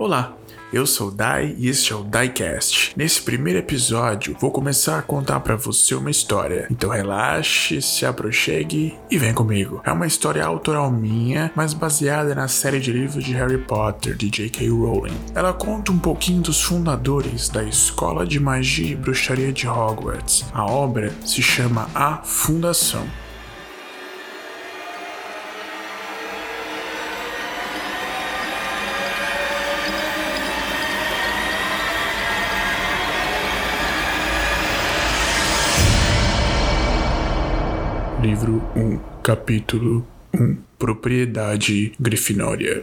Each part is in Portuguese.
Olá, eu sou o Dai e este é o Diecast. Nesse primeiro episódio, vou começar a contar para você uma história. Então relaxe, se aproxime e vem comigo. É uma história autoral minha, mas baseada na série de livros de Harry Potter de J.K. Rowling. Ela conta um pouquinho dos fundadores da Escola de Magia e Bruxaria de Hogwarts. A obra se chama A Fundação. Livro 1, Capítulo 1 Propriedade Grifinória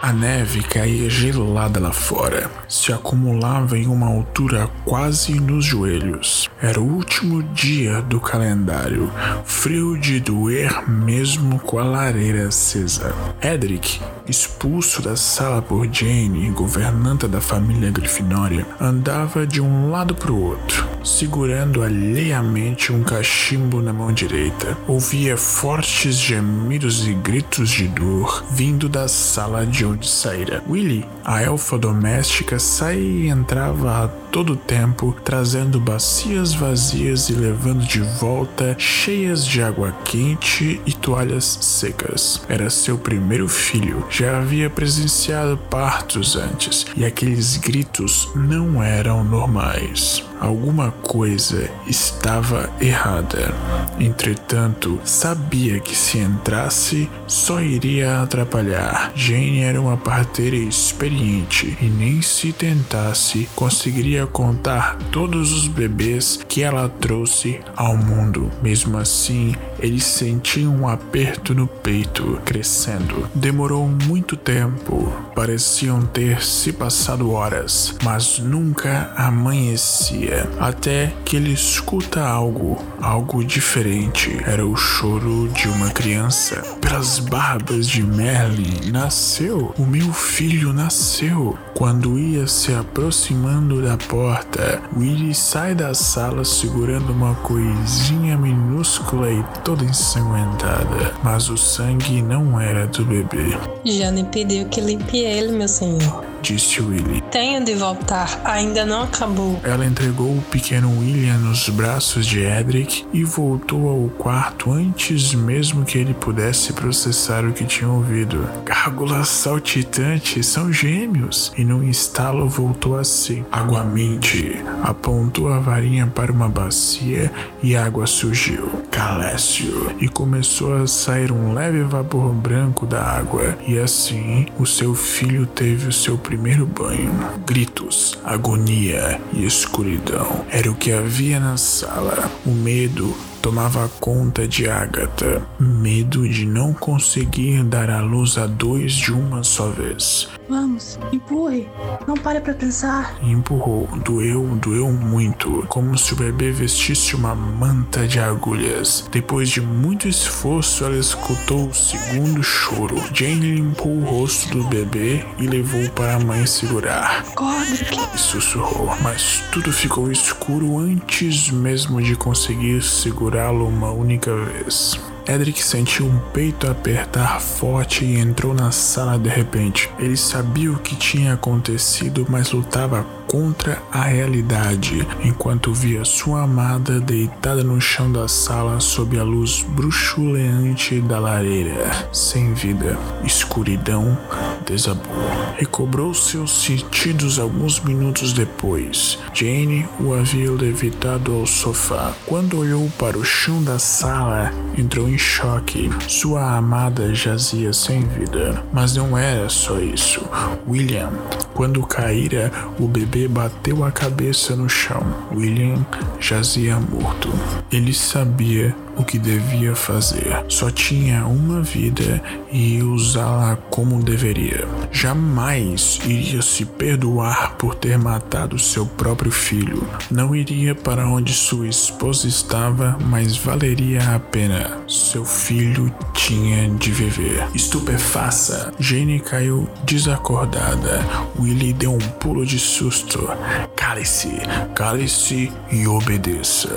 A neve caía gelada lá fora, se acumulava em uma altura quase nos joelhos. Era o último dia do calendário, frio de doer mesmo com a lareira acesa. Edric, expulso da sala por Jane, governanta da família Grifinória, andava de um lado para o outro, segurando alheiamente um cachimbo na mão direita. Ouvia fortes gemidos e gritos de dor vindo da sala de onde saíra. Willy, a elfa doméstica, saía e entrava a todo tempo, trazendo bacias vazias e levando de volta cheias de água quente e toalhas secas. Era seu primeiro filho. Já havia presenciado partos antes e aqueles gritos não eram normais. Alguma coisa estava errada. Entretanto, sabia que se entrasse só iria atrapalhar. Jane era uma parteira experiente e nem se tentasse conseguiria contar todos os bebês que ela trouxe ao mundo. Mesmo assim, ele sentia um aperto no peito crescendo. Demorou muito tempo, pareciam ter se passado horas, mas nunca amanhecia dia, até que ele escuta algo, algo diferente. Era o choro de uma criança. Pelas barbas de Merlin, nasceu. O meu filho nasceu. Quando ia se aproximando da porta, Willy sai da sala segurando uma coisinha minúscula e toda ensanguentada. Mas o sangue não era do bebê. Já me pediu que limpe ele, meu senhor disse Willy. Tenho de voltar, ainda não acabou. Ela entregou o pequeno William nos braços de Edric e voltou ao quarto antes mesmo que ele pudesse processar o que tinha ouvido. Gárgulas saltitantes são gêmeos! E num estalo voltou a si. Aguamente apontou a varinha para uma bacia e água surgiu. Calécio e começou a sair um leve vapor branco da água. E assim o seu filho teve o seu primeiro banho. Gritos, agonia e escuridão era o que havia na sala. O medo tomava conta de Agatha, medo de não conseguir dar à luz a dois de uma só vez. Vamos, empurre, não pare para pensar. Empurrou, doeu, doeu muito, como se o bebê vestisse uma manta de agulhas. Depois de muito esforço, ela escutou o segundo choro. Jane limpou o rosto do bebê e levou para a mãe segurar. Godric! E sussurrou, mas tudo ficou escuro antes mesmo de conseguir segurá-lo uma única vez. Edric sentiu um peito apertar forte e entrou na sala de repente. Ele sabia o que tinha acontecido, mas lutava contra a realidade, enquanto via sua amada deitada no chão da sala sob a luz bruxuleante da lareira, sem vida. Escuridão desabou. Recobrou seus sentidos alguns minutos depois. Jane o havia levitado ao sofá. Quando olhou para o chão da sala, entrou em choque. Sua amada jazia sem vida. Mas não era só isso. William, quando caíra, o bebê bateu a cabeça no chão. William jazia morto. Ele sabia o que devia fazer. Só tinha uma vida e usá-la como deveria. Jamais iria se perdoar por ter matado seu próprio filho. Não iria para onde sua esposa estava, mas valeria a pena. Seu filho tinha de viver. Estupefaça, Jane caiu desacordada. Willie deu um pulo de susto. Cale-se, cale-se e obedeça.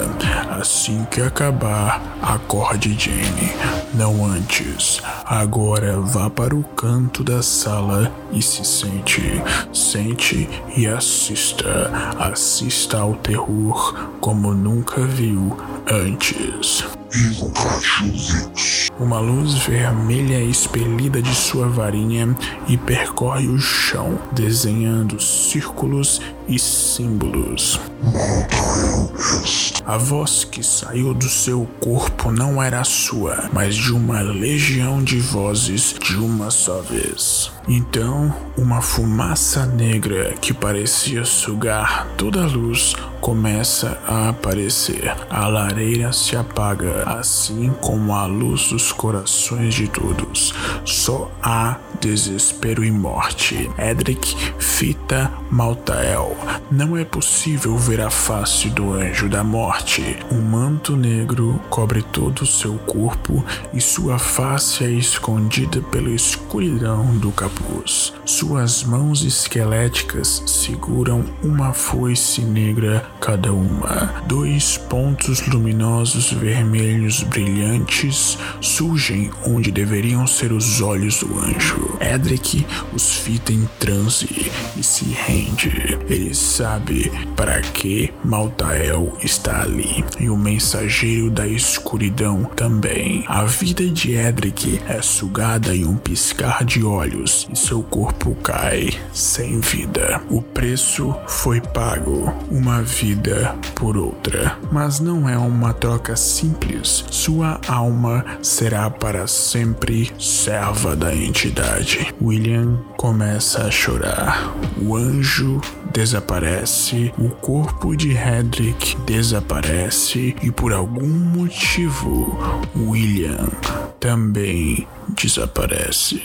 Assim que acabar, acorde Jane, não antes. Agora vá para o canto da sala e se sente. Sente e assista. Assista ao terror como nunca viu antes. Uma luz vermelha expelida de sua varinha e percorre o chão, desenhando círculos e símbolos. A voz que saiu do seu corpo não era sua, mas de uma legião de vozes de uma só vez. Então, uma fumaça negra que parecia sugar toda a luz começa a aparecer. A lareira se apaga, assim como a luz dos corações de todos. Só há desespero e morte. Edric fita Maltael. Não é possível ver a face do anjo da morte. Um manto negro cobre todo o seu corpo e sua face é escondida pela escuridão do capuz. Suas mãos esqueléticas seguram uma foice negra cada uma. Dois pontos luminosos vermelhos brilhantes surgem onde deveriam ser os olhos do anjo. Edric os fita em transe e se rende. Ele sabe para que Maltael está ali e o mensageiro da escuridão também. A vida de Edric é sugada em um piscar de olhos e seu corpo cai sem vida. O preço foi pago. Uma vida por outra. Mas não é uma troca simples. Sua alma será para sempre serva da entidade. William começa a chorar. O anjo desaparece, o corpo de Hedrick desaparece e por algum motivo William também desaparece.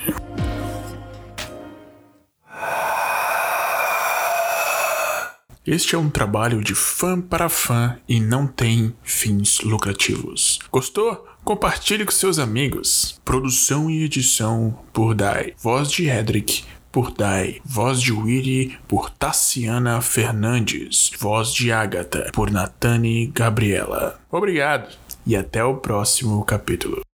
Este é um trabalho de fã para fã e não tem fins lucrativos. Gostou? Compartilhe com seus amigos. Produção e edição por Dai. Voz de Hedrick por Dai. Voz de Willy por Tassiana Fernandes. Voz de Agatha por Natane Gabriela. Obrigado e até o próximo capítulo.